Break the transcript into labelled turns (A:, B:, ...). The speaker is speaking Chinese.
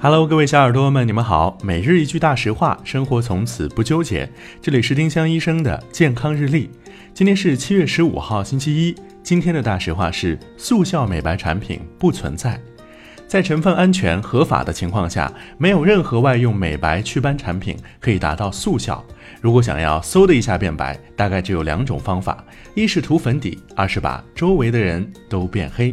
A: Hello，各位小耳朵们，你们好。每日一句大实话，生活从此不纠结。这里是丁香医生的健康日历。今天是七月十五号，星期一。今天的大实话是：速效美白产品不存在。在成分安全合法的情况下，没有任何外用美白祛斑产品可以达到速效。如果想要嗖的一下变白，大概只有两种方法：一是涂粉底，二是把周围的人都变黑。